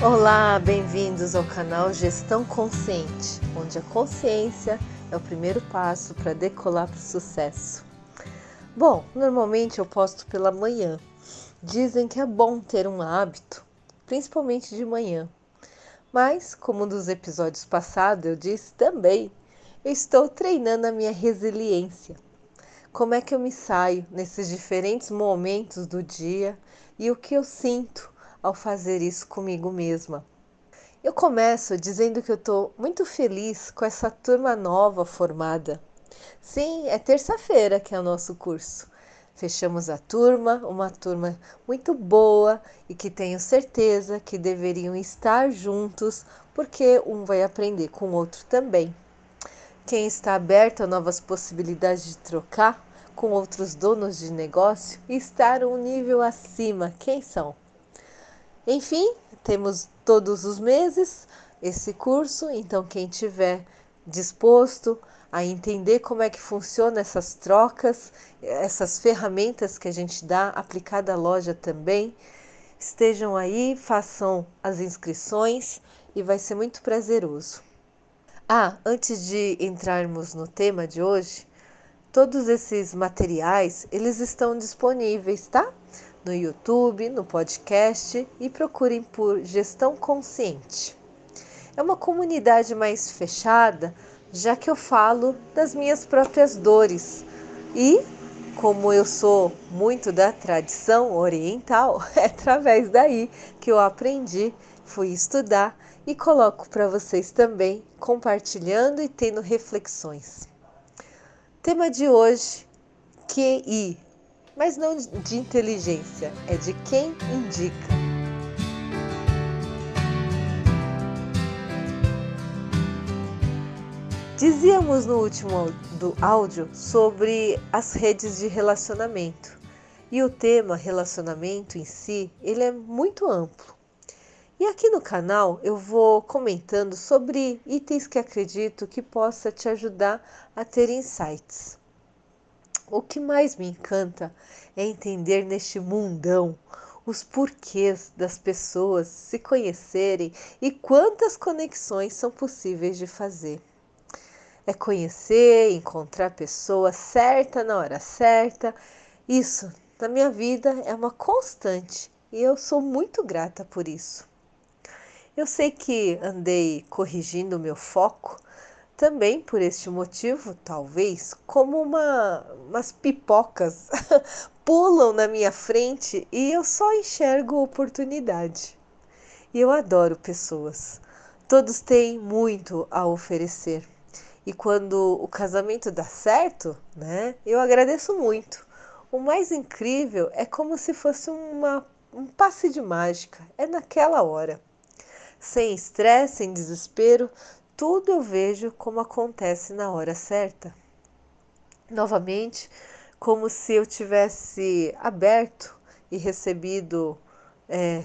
Olá, bem-vindos ao canal Gestão Consciente, onde a consciência é o primeiro passo para decolar para o sucesso. Bom, normalmente eu posto pela manhã. Dizem que é bom ter um hábito, principalmente de manhã. Mas, como nos episódios passados eu disse também, eu estou treinando a minha resiliência. Como é que eu me saio nesses diferentes momentos do dia e o que eu sinto ao fazer isso comigo mesma. Eu começo dizendo que eu estou muito feliz com essa turma nova formada. Sim, é terça-feira que é o nosso curso. Fechamos a turma, uma turma muito boa e que tenho certeza que deveriam estar juntos, porque um vai aprender com o outro também. Quem está aberto a novas possibilidades de trocar com outros donos de negócio e estar um nível acima, quem são? Enfim, temos todos os meses esse curso, então quem tiver disposto a entender como é que funciona essas trocas, essas ferramentas que a gente dá aplicada à loja também, estejam aí, façam as inscrições e vai ser muito prazeroso. Ah, antes de entrarmos no tema de hoje, todos esses materiais, eles estão disponíveis, tá? No YouTube, no podcast e procurem por Gestão Consciente. É uma comunidade mais fechada, já que eu falo das minhas próprias dores e, como eu sou muito da tradição oriental, é através daí que eu aprendi, fui estudar e coloco para vocês também, compartilhando e tendo reflexões. Tema de hoje: QI mas não de inteligência, é de quem indica. Dizíamos no último do áudio sobre as redes de relacionamento. E o tema relacionamento em si, ele é muito amplo. E aqui no canal eu vou comentando sobre itens que acredito que possa te ajudar a ter insights. O que mais me encanta é entender neste mundão os porquês das pessoas se conhecerem e quantas conexões são possíveis de fazer. É conhecer, encontrar pessoa certa na hora certa. Isso, na minha vida, é uma constante e eu sou muito grata por isso. Eu sei que andei corrigindo o meu foco também por este motivo, talvez, como uma, umas pipocas pulam na minha frente e eu só enxergo oportunidade. E eu adoro pessoas. Todos têm muito a oferecer. E quando o casamento dá certo, né, eu agradeço muito. O mais incrível é como se fosse uma, um passe de mágica, é naquela hora. Sem estresse, sem desespero, tudo eu vejo como acontece na hora certa. Novamente, como se eu tivesse aberto e recebido é,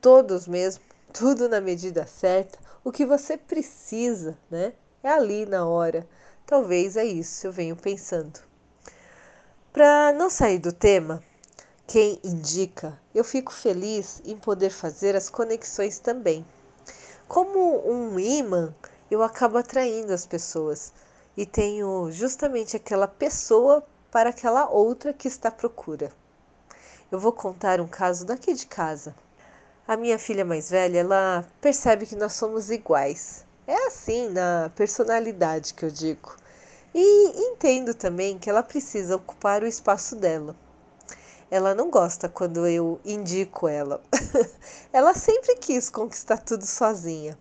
todos mesmo, tudo na medida certa, o que você precisa, né? É ali na hora. Talvez é isso, eu venho pensando. Para não sair do tema, quem indica, eu fico feliz em poder fazer as conexões também. Como um imã, eu acabo atraindo as pessoas e tenho justamente aquela pessoa para aquela outra que está à procura. Eu vou contar um caso daqui de casa. A minha filha mais velha, ela percebe que nós somos iguais. É assim na personalidade que eu digo. E entendo também que ela precisa ocupar o espaço dela. Ela não gosta quando eu indico ela. ela sempre quis conquistar tudo sozinha.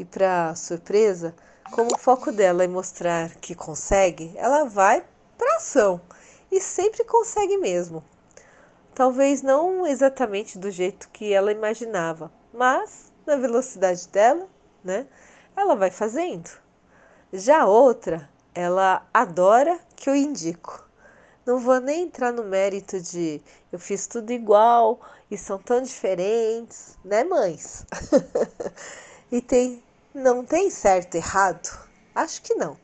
E para surpresa, como o foco dela é mostrar que consegue, ela vai para ação e sempre consegue mesmo. Talvez não exatamente do jeito que ela imaginava, mas na velocidade dela, né? Ela vai fazendo. Já outra, ela adora que eu indico. Não vou nem entrar no mérito de eu fiz tudo igual e são tão diferentes, né, mães? e tem não tem certo e errado? Acho que não.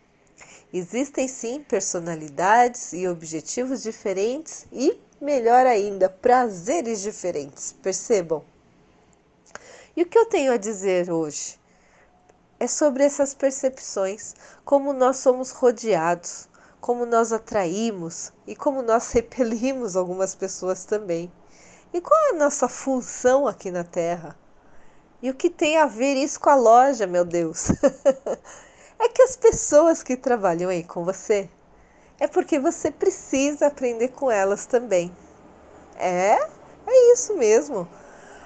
Existem sim personalidades e objetivos diferentes e, melhor ainda, prazeres diferentes, percebam? E o que eu tenho a dizer hoje? É sobre essas percepções, como nós somos rodeados, como nós atraímos e como nós repelimos algumas pessoas também. E qual é a nossa função aqui na Terra? E o que tem a ver isso com a loja, meu Deus? é que as pessoas que trabalham aí com você é porque você precisa aprender com elas também. É, é isso mesmo.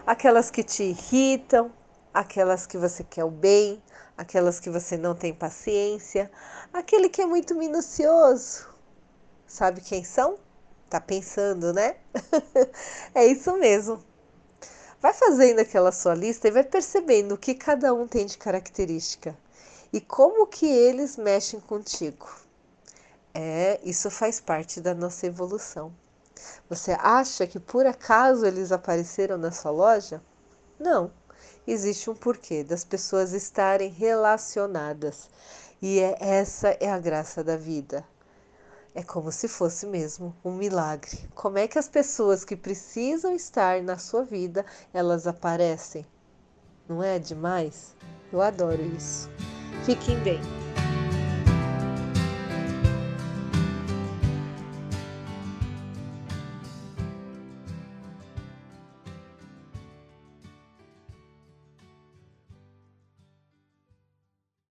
Aquelas que te irritam, aquelas que você quer o bem, aquelas que você não tem paciência, aquele que é muito minucioso. Sabe quem são? Tá pensando, né? é isso mesmo. Vai fazendo aquela sua lista e vai percebendo o que cada um tem de característica e como que eles mexem contigo. É, isso faz parte da nossa evolução. Você acha que por acaso eles apareceram na sua loja? Não. Existe um porquê das pessoas estarem relacionadas. E é, essa é a graça da vida. É como se fosse mesmo um milagre. Como é que as pessoas que precisam estar na sua vida, elas aparecem? Não é demais? Eu adoro isso. Fiquem bem.